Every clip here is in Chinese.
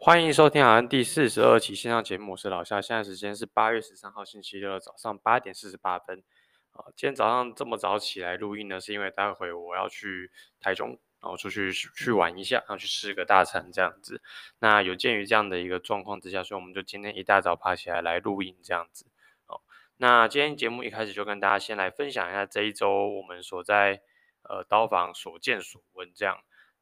欢迎收听好像第四十二期线上节目，我是老夏。现在时间是八月十三号星期六的早上八点四十八分。啊，今天早上这么早起来录音呢，是因为待会我要去台中，然后出去去玩一下，然后去吃个大餐这样子。那有鉴于这样的一个状况之下，所以我们就今天一大早爬起来来录音这样子。好，那今天节目一开始就跟大家先来分享一下这一周我们所在呃刀房所见所闻这样。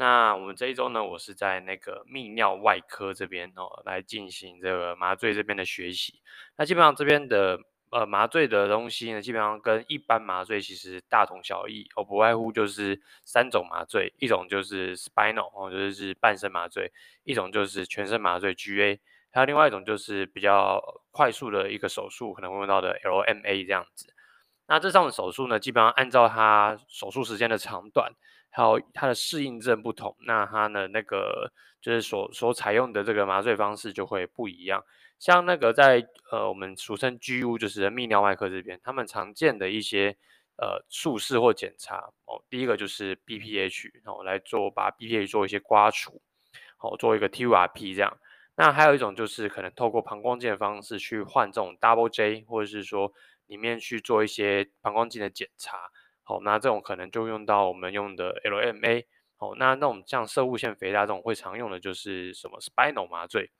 那我们这一周呢，我是在那个泌尿外科这边哦，来进行这个麻醉这边的学习。那基本上这边的呃麻醉的东西呢，基本上跟一般麻醉其实大同小异哦，不外乎就是三种麻醉，一种就是 spinal 哦，就是半身麻醉；一种就是全身麻醉 GA，还有另外一种就是比较快速的一个手术，可能会用到的 LMA 这样子。那这种手术呢，基本上按照它手术时间的长短。还有它的适应症不同，那它的那个就是所所采用的这个麻醉方式就会不一样。像那个在呃我们俗称 GU，就是泌尿外科这边，他们常见的一些呃术式或检查哦，第一个就是 BPH，然后来做把 BPH 做一些刮除，好做一个 TURP 这样。那还有一种就是可能透过膀胱镜的方式去换这种 Double J，或者是说里面去做一些膀胱镜的检查。好，那这种可能就用到我们用的 LMA。好，那那种像射物腺肥大这种会常用的就是什么 Spinal 麻醉。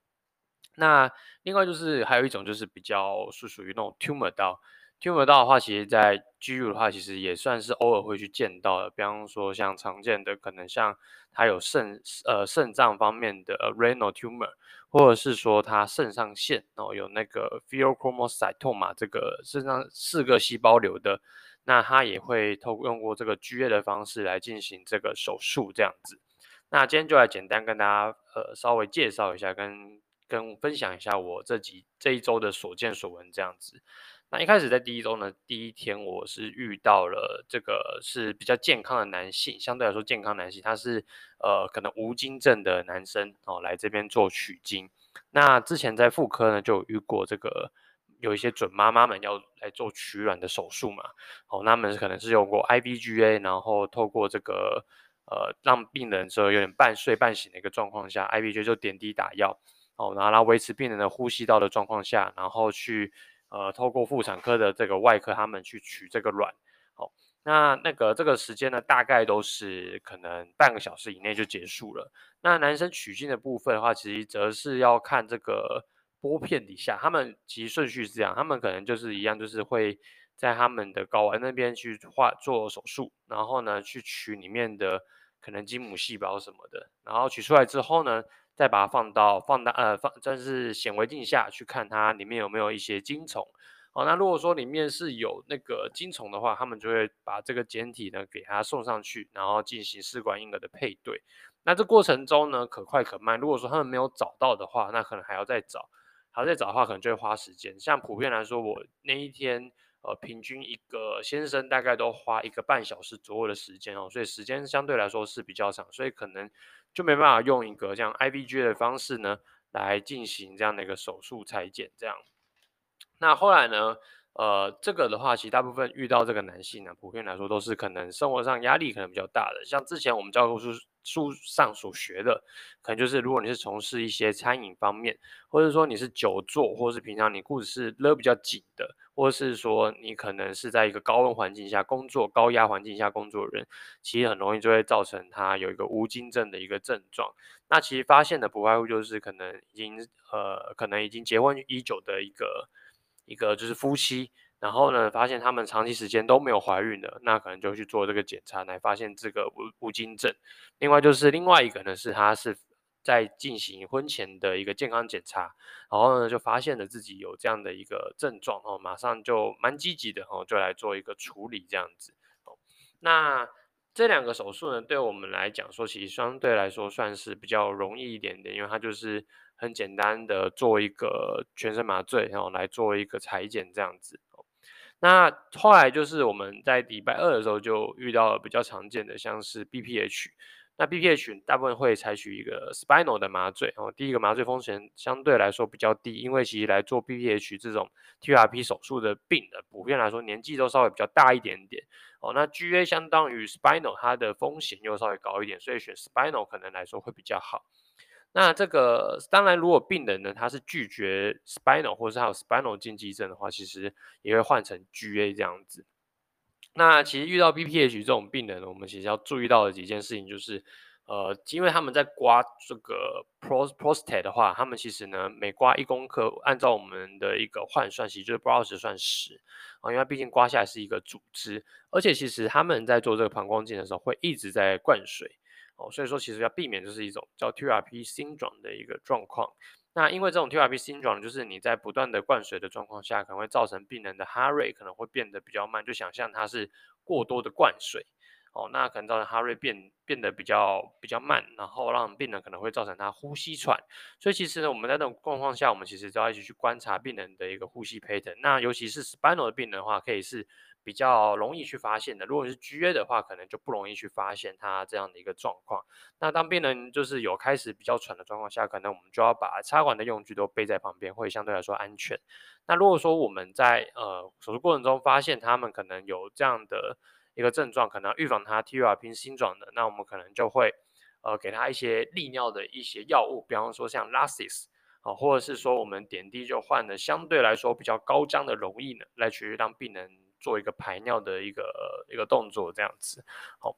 那另外就是还有一种就是比较是属于那种 Tumor 刀。Tumor 刀的话，其实在 GU 的话，其实也算是偶尔会去见到的。比方说像常见的可能像它有肾呃肾脏方面的 Renal Tumor，或者是说它肾上腺哦有那个 Pheochromocytoma 这个肾上四个细胞瘤的。那他也会透过用过这个 GA 的方式来进行这个手术，这样子。那今天就来简单跟大家呃稍微介绍一下，跟跟分享一下我这几这一周的所见所闻这样子。那一开始在第一周呢，第一天我是遇到了这个是比较健康的男性，相对来说健康男性，他是呃可能无精症的男生哦，来这边做取精。那之前在妇科呢就有遇过这个。有一些准妈妈们要来做取卵的手术嘛，哦，那他们可能是用过 IVGA，然后透过这个呃让病人说有点半睡半醒的一个状况下，IVGA 就点滴打药，哦，然后来维持病人的呼吸道的状况下，然后去呃透过妇产科的这个外科他们去取这个卵，哦，那那个这个时间呢，大概都是可能半个小时以内就结束了。那男生取精的部分的话，其实则是要看这个。玻片底下，他们其实顺序是这样，他们可能就是一样，就是会在他们的睾丸那边去画做手术，然后呢去取里面的可能精母细胞什么的，然后取出来之后呢，再把它放到放大呃放，但是显微镜下去看它里面有没有一些精虫。哦，那如果说里面是有那个精虫的话，他们就会把这个简体呢给它送上去，然后进行试管婴儿的配对。那这过程中呢，可快可慢。如果说他们没有找到的话，那可能还要再找。还在找的话，可能就会花时间。像普遍来说，我那一天，呃，平均一个先生大概都花一个半小时左右的时间哦，所以时间相对来说是比较长，所以可能就没办法用一个像 IVG 的方式呢来进行这样的一个手术裁剪这样。那后来呢，呃，这个的话，其实大部分遇到这个男性呢，普遍来说都是可能生活上压力可能比较大的，像之前我们教科书。书上所学的，可能就是如果你是从事一些餐饮方面，或者说你是久坐，或者是平常你裤子是勒比较紧的，或者是说你可能是在一个高温环境下工作、高压环境下工作的人，其实很容易就会造成他有一个无精症的一个症状。那其实发现的不外乎就是可能已经呃，可能已经结婚已久的一个一个就是夫妻。然后呢，发现他们长期时间都没有怀孕的，那可能就去做这个检查来发现这个无无精症。另外就是另外一个呢，是他是在进行婚前的一个健康检查，然后呢就发现了自己有这样的一个症状哦，马上就蛮积极的哦，就来做一个处理这样子。哦，那这两个手术呢，对我们来讲说，其实相对来说算是比较容易一点点，因为它就是很简单的做一个全身麻醉，然后来做一个裁剪这样子。那后来就是我们在礼拜二的时候就遇到了比较常见的，像是 BPH。那 BPH 大部分会采取一个 spinal 的麻醉，哦，第一个麻醉风险相对来说比较低，因为其实来做 BPH 这种 TRP 手术的病人，普遍来说年纪都稍微比较大一点点。哦，那 GA 相当于 spinal，它的风险又稍微高一点，所以选 spinal 可能来说会比较好。那这个当然，如果病人呢他是拒绝 spinal 或者是还有 spinal 禁忌症的话，其实也会换成 GA 这样子。那其实遇到 BPH 这种病人呢，我们其实要注意到的几件事情就是，呃，因为他们在刮这个 prostate 的话，他们其实呢每刮一公克，按照我们的一个换算，其实就是不二十算十啊，因为毕竟刮下来是一个组织，而且其实他们在做这个膀胱镜的时候会一直在灌水哦，所以说其实要避免就是一种叫 T R P syndrome 的一个状况。那因为这种 T R P syndrome 就是你在不断的灌水的状况下，可能会造成病人的 heart rate 可能会变得比较慢，就想象它是过多的灌水哦，那可能造成 heart rate 变变得比较比较慢，然后让病人可能会造成他呼吸喘。所以其实呢，我们在这种状况下，我们其实都要一起去观察病人的一个呼吸 pattern。那尤其是 spinal 的病人的话，可以是。比较容易去发现的，如果是 GA 的话，可能就不容易去发现它这样的一个状况。那当病人就是有开始比较喘的状况下，可能我们就要把插管的用具都备在旁边，会相对来说安全。那如果说我们在呃手术过程中发现他们可能有这样的一个症状，可能预防他 TURP syndrome 的，那我们可能就会呃给他一些利尿的一些药物，比方说像 Lasix 啊，或者是说我们点滴就换了相对来说比较高浆的溶液呢，来去让病人。做一个排尿的一个一个动作，这样子，好，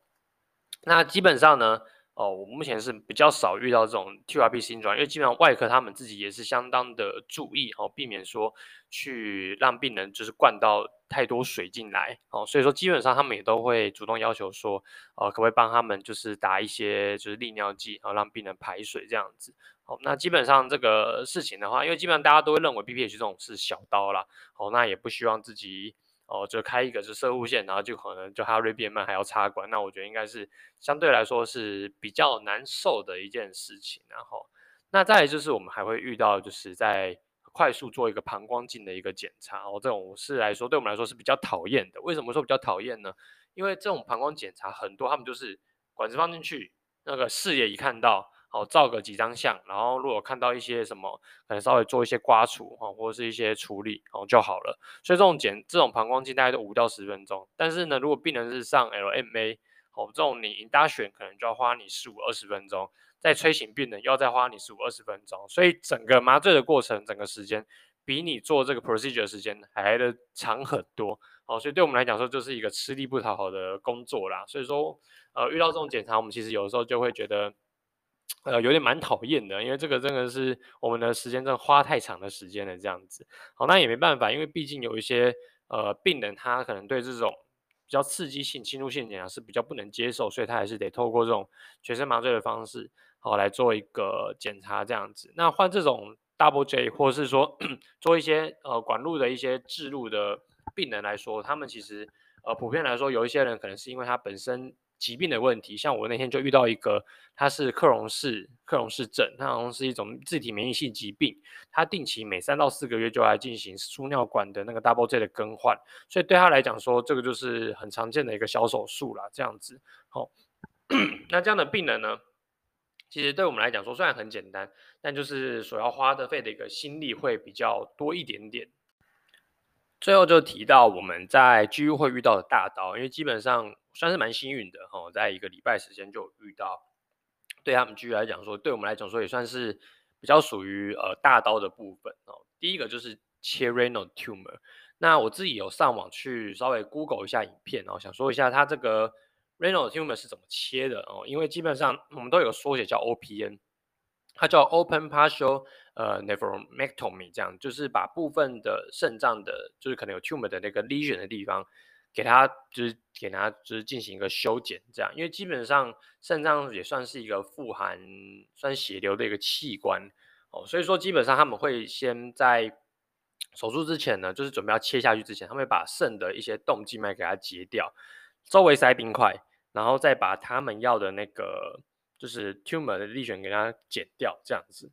那基本上呢，哦，我目前是比较少遇到这种 TURP syndrome，因为基本上外科他们自己也是相当的注意哦，避免说去让病人就是灌到太多水进来哦，所以说基本上他们也都会主动要求说，呃，可不可以帮他们就是打一些就是利尿剂，然后让病人排水这样子。好，那基本上这个事情的话，因为基本上大家都会认为 BPH 这种是小刀啦，好，那也不希望自己。哦，就开一个是摄护线，然后就可能就哈瑞变慢，还要插管，那我觉得应该是相对来说是比较难受的一件事情。然后，那再就是我们还会遇到，就是在快速做一个膀胱镜的一个检查。哦，这种事来说，对我们来说是比较讨厌的。为什么说比较讨厌呢？因为这种膀胱检查很多，他们就是管子放进去，那个视野一看到。好，照个几张相，然后如果看到一些什么，可能稍微做一些刮除哈，或者是一些处理哦就好了。所以这种检这种膀胱镜大概都五到十分钟。但是呢，如果病人是上 LMA，哦，这种你搭选可能就要花你十五二十分钟，再催醒病人要再花你十五二十分钟。所以整个麻醉的过程，整个时间比你做这个 procedure 时间还来得长很多。哦，所以对我们来讲说，就是一个吃力不讨好的工作啦。所以说，呃，遇到这种检查，我们其实有的时候就会觉得。呃，有点蛮讨厌的，因为这个真的是我们的时间真的花太长的时间了，这样子。好，那也没办法，因为毕竟有一些呃病人，他可能对这种比较刺激性侵入性检查是比较不能接受，所以他还是得透过这种全身麻醉的方式，好来做一个检查这样子。那换这种 Double J 或者是说 做一些呃管路的一些置入的病人来说，他们其实呃普遍来说，有一些人可能是因为他本身。疾病的问题，像我那天就遇到一个，他是克隆氏克隆氏症，它好像是一种自体免疫性疾病，他定期每三到四个月就来进行输尿管的那个 double J 的更换，所以对他来讲说，这个就是很常见的一个小手术啦，这样子。好，那这样的病人呢，其实对我们来讲说，虽然很简单，但就是所要花的费的一个心力会比较多一点点。最后就提到我们在 GU 会遇到的大刀，因为基本上算是蛮幸运的哈，在一个礼拜时间就遇到，对他们 GU 来讲说，对我们来讲说也算是比较属于呃大刀的部分哦。第一个就是切 renal tumor，那我自己有上网去稍微 Google 一下影片然后，想说一下它这个 renal tumor 是怎么切的哦，因为基本上我们都有缩写叫 OPN。它叫 open partial 呃 nephrectomy，这样就是把部分的肾脏的，就是可能有 tumor 的那个 lesion 的地方，给它就是给它就是进行一个修剪，这样，因为基本上肾脏也算是一个富含算血流的一个器官哦，所以说基本上他们会先在手术之前呢，就是准备要切下去之前，他们会把肾的一些动静脉给它截掉，周围塞冰块，然后再把他们要的那个。就是 tumor 的立选给它剪掉，这样子。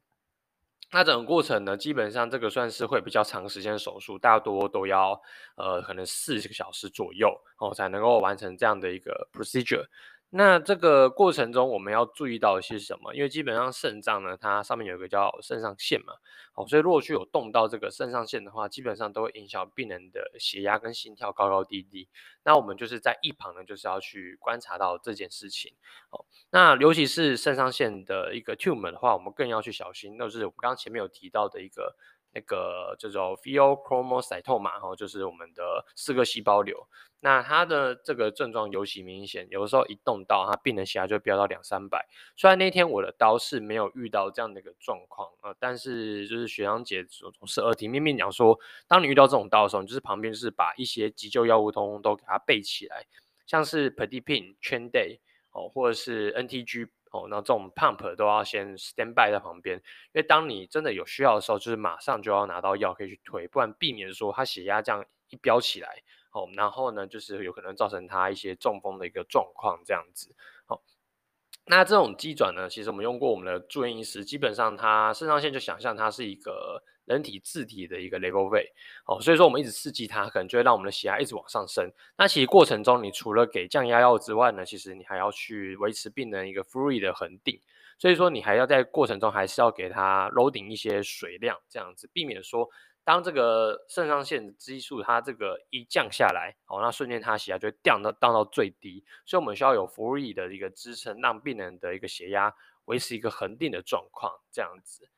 那整个过程呢，基本上这个算是会比较长时间手术，大多都要呃可能四个小时左右哦才能够完成这样的一个 procedure。那这个过程中我们要注意到一些什么？因为基本上肾脏呢，它上面有一个叫肾上腺嘛，好，所以如果去有动到这个肾上腺的话，基本上都会影响病人的血压跟心跳高高低低。那我们就是在一旁呢，就是要去观察到这件事情。好，那尤其是肾上腺的一个 tumor 的话，我们更要去小心。那就是我们刚刚前面有提到的一个。那个叫做 pheochromocytoma 哈，就是我们的四个细胞瘤。那它的这个症状尤其明显，有的时候一动刀，它病人血压就飙到两三百。虽然那天我的刀是没有遇到这样的一个状况啊，但是就是学长姐总是耳提面命讲说，当你遇到这种刀的时候，你就是旁边是把一些急救药物通通都给它备起来，像是 Predipine、Trenday 哦，或者是 NTG。哦，那这种 pump 都要先 stand by 在旁边，因为当你真的有需要的时候，就是马上就要拿到药可以去推，不然避免说他血压这样一飙起来，哦，然后呢，就是有可能造成他一些中风的一个状况这样子，哦，那这种机转呢，其实我们用过我们的住院医师，基本上他肾上腺就想象它是一个。人体自体的一个 level way 哦，所以说我们一直刺激它，可能就会让我们的血压一直往上升。那其实过程中，你除了给降压药之外呢，其实你还要去维持病人一个 free 的恒定。所以说你还要在过程中还是要给他 loading 一些水量，这样子避免说当这个肾上腺激素它这个一降下来，哦，那瞬间它血压就会降到降到最低。所以我们需要有 free 的一个支撑，让病人的一个血压维持一个恒定的状况，这样子。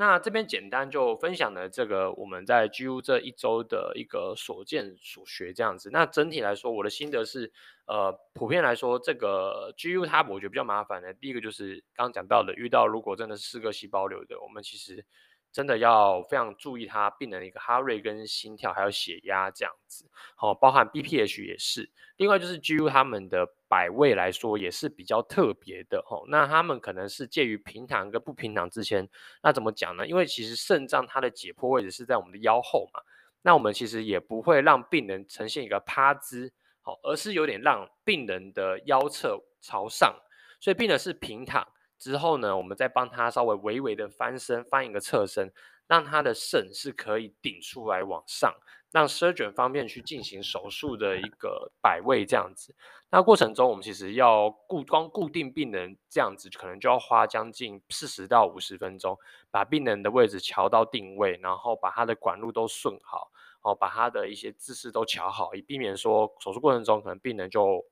那这边简单就分享了这个我们在 GU 这一周的一个所见所学这样子。那整体来说，我的心得是，呃，普遍来说，这个 GU 它我觉得比较麻烦的，第一个就是刚刚讲到的，遇到如果真的是四个细胞瘤的，我们其实。真的要非常注意他病人的一个 heart rate 跟心跳，还有血压这样子，好，包含 BPH 也是。另外就是 GU 他们的摆位来说也是比较特别的哦，那他们可能是介于平躺跟不平躺之间。那怎么讲呢？因为其实肾脏它的解剖位置是在我们的腰后嘛，那我们其实也不会让病人呈现一个趴姿，好，而是有点让病人的腰侧朝上，所以病人是平躺。之后呢，我们再帮他稍微微微的翻身，翻一个侧身，让他的肾是可以顶出来往上，让 surgeon 方便去进行手术的一个摆位这样子。那过程中我们其实要固光固定病人这样子，可能就要花将近四十到五十分钟，把病人的位置调到定位，然后把他的管路都顺好，哦，把他的一些姿势都调好，以避免说手术过程中可能病人就。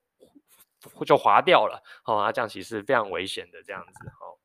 就滑掉了，好、哦，啊，这样其实非常危险的，这样子，好、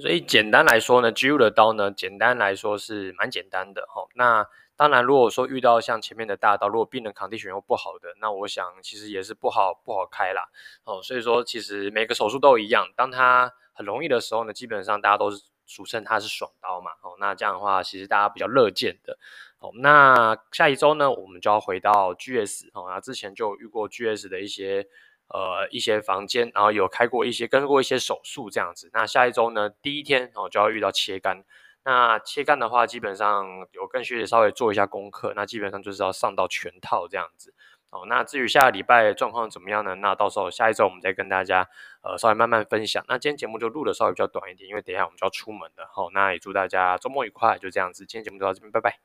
所以简单来说呢，GU 的刀呢，简单来说是蛮简单的，哦。那当然，如果说遇到像前面的大刀，如果病人 condition 又不好的，那我想其实也是不好不好开啦，哦。所以说，其实每个手术都一样，当它很容易的时候呢，基本上大家都是俗称它是爽刀嘛，哦。那这样的话，其实大家比较乐见的。好，那下一周呢，我们就要回到 GS 哦，那之前就遇过 GS 的一些呃一些房间，然后有开过一些跟过一些手术这样子。那下一周呢，第一天哦就要遇到切肝。那切肝的话，基本上有跟学姐稍微做一下功课，那基本上就是要上到全套这样子。哦，那至于下个礼拜状况怎么样呢？那到时候下一周我们再跟大家呃稍微慢慢分享。那今天节目就录的稍微比较短一点，因为等一下我们就要出门了。好，那也祝大家周末愉快，就这样子，今天节目就到这边，拜拜。